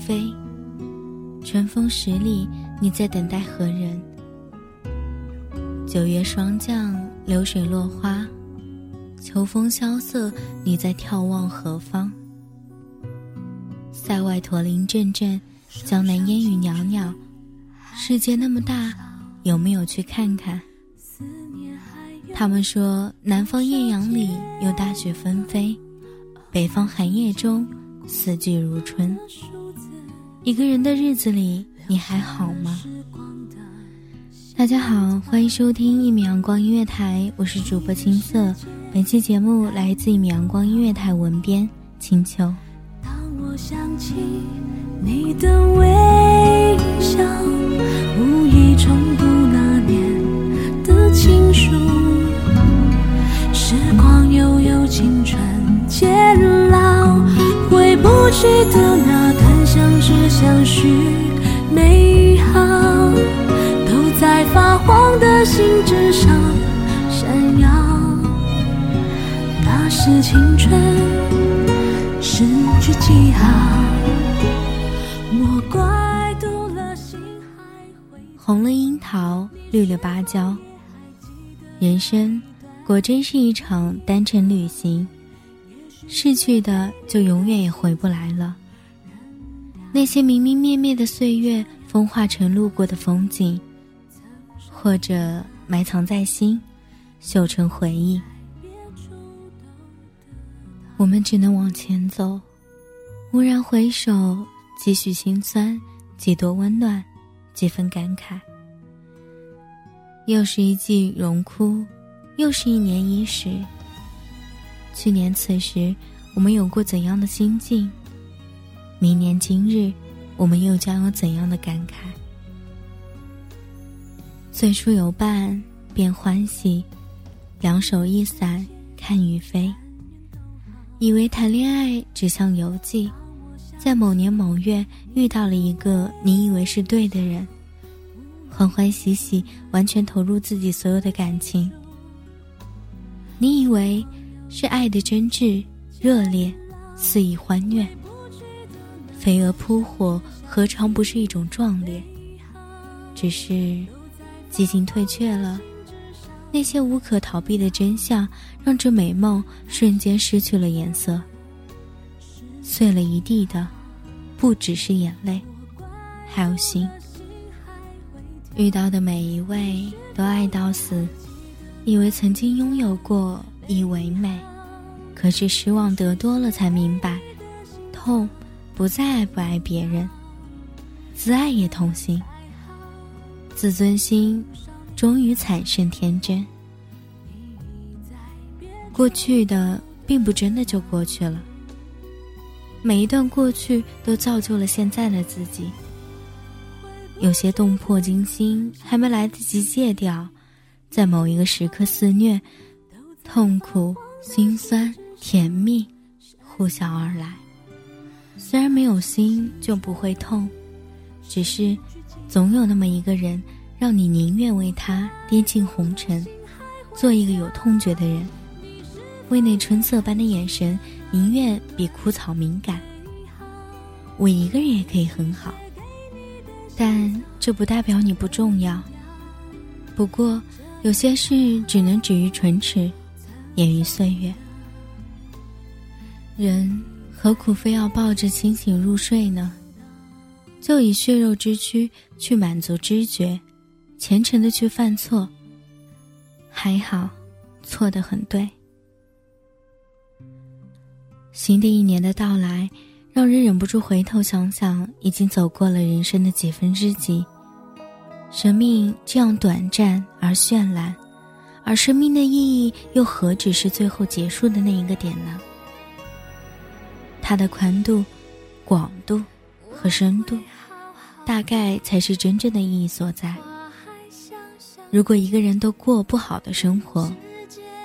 飞。春风十里，你在等待何人？九月霜降，流水落花。秋风萧瑟，你在眺望何方？塞外驼铃阵阵，江南烟雨袅袅。世界那么大，有没有去看看？他们说，南方艳阳里有大雪纷飞，北方寒夜中四季如春。一个人的日子里，你还好吗？大家好，欢迎收听一米阳光音乐台，我是主播青涩。本期节目来自一米阳光音乐台文编青秋。当我想起你的微笑，无意重读那年的情书。回不去的那段相知相许美好，都在发黄的信纸上闪耀。那是青春。失去记号，莫怪读了心还会。红了樱桃，绿了芭蕉。人生果真是一场单程旅行，逝去的就永远也回不来了。那些明明灭灭的岁月，风化成路过的风景，或者埋藏在心，绣成回忆。我们只能往前走，蓦然回首，几许心酸，几多温暖，几分感慨。又是一季荣枯，又是一年伊始。去年此时，我们有过怎样的心境？明年今日，我们又将有怎样的感慨？最初有伴，便欢喜；两手一伞，看雨飞。以为谈恋爱只像游记，在某年某月遇到了一个你以为是对的人，欢欢喜喜，完全投入自己所有的感情。你以为是爱的真挚、热烈、肆意欢悦，飞蛾扑火，何尝不是一种壮烈？只是激情退却了。那些无可逃避的真相，让这美梦瞬间失去了颜色。碎了一地的，不只是眼泪，还有心。遇到的每一位都爱到死，以为曾经拥有过以为美，可是失望得多了才明白，痛不再爱不爱别人，自爱也痛心。自尊心。终于惨胜天真。过去的并不真的就过去了，每一段过去都造就了现在的自己。有些动魄惊心还没来得及戒掉，在某一个时刻肆虐，痛苦、心酸、甜蜜，呼啸而来。虽然没有心就不会痛，只是总有那么一个人，让你宁愿为他跌进红尘，做一个有痛觉的人，为那春色般的眼神，宁愿比枯草敏感。我一个人也可以很好，但这不代表你不重要。不过，有些事只能止于唇齿，掩于岁月。人。何苦非要抱着清醒入睡呢？就以血肉之躯去满足知觉，虔诚的去犯错。还好，错得很对。新的一年的到来，让人忍不住回头想想，已经走过了人生的几分之几。生命这样短暂而绚烂，而生命的意义又何止是最后结束的那一个点呢？它的宽度、广度和深度，大概才是真正的意义所在。如果一个人都过不好的生活，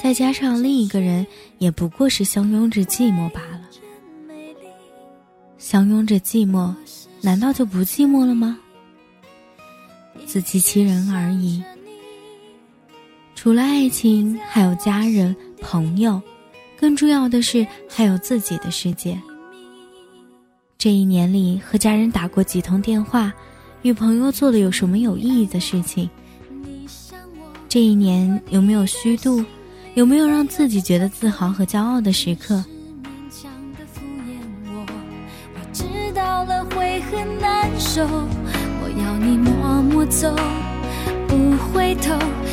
再加上另一个人也不过是相拥着寂寞罢了。相拥着寂寞，难道就不寂寞了吗？自欺欺人而已。除了爱情，还有家人、朋友，更重要的是还有自己的世界。这一年里，和家人打过几通电话，与朋友做了有什么有意义的事情？这一年有没有虚度？有没有让自己觉得自豪和骄傲的时刻？走，不回头。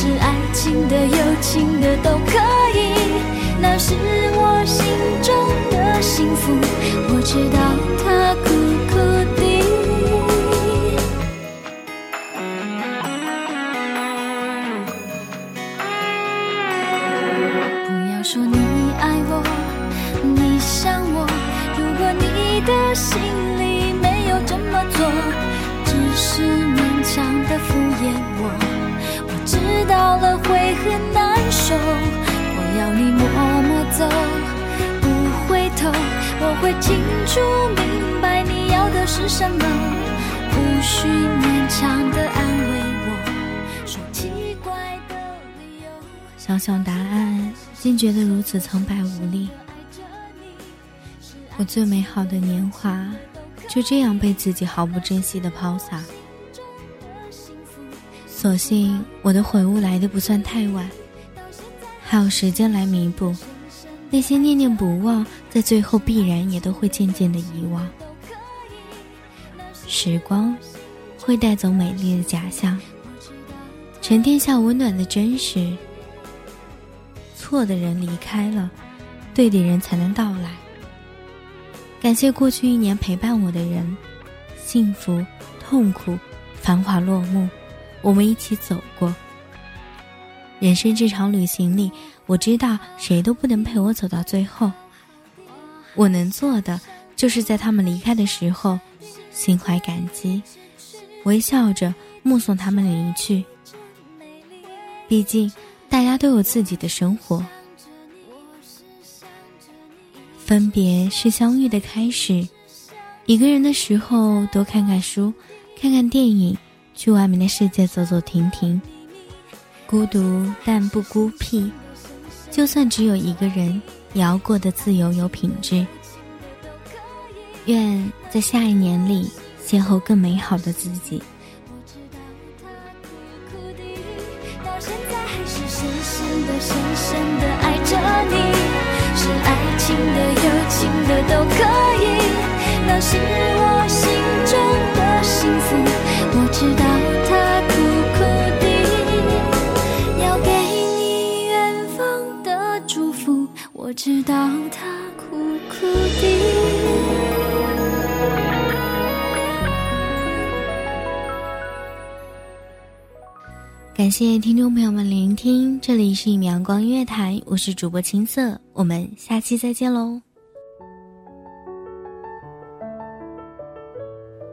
是爱情的、友情的都可以，那是我心中的幸福。我知道。到了会很难受。我要你默默走，不回头。我会清楚明白你要的是什么，不需勉强的安慰我，说奇怪的理由。想想答案，竟觉得如此苍白无力。我最美好的年华，就这样被自己毫不珍惜的抛洒。所幸我的悔悟来的不算太晚，还有时间来弥补。那些念念不忘，在最后必然也都会渐渐的遗忘。时光会带走美丽的假象，沉淀下温暖的真实。错的人离开了，对的人才能到来。感谢过去一年陪伴我的人，幸福、痛苦、繁华落幕，我们一起走过。人生这场旅行里。我知道谁都不能陪我走到最后。我能做的，就是在他们离开的时候，心怀感激，微笑着目送他们离去。毕竟，大家都有自己的生活。分别是相遇的开始。一个人的时候，多看看书，看看电影，去外面的世界走走停停。孤独但不孤僻。就算只有一个人，也要过得自由有品质。愿在下一年里邂逅更美好的自己。到现在还是深深的、深深的爱着你，是爱情的、友情的都可以，那是我心中幸福，我知道他苦苦的要给你远方的祝福，我知道他苦苦的。感谢听众朋友们聆听，这里是一米阳光音乐台，我是主播青色，我们下期再见喽。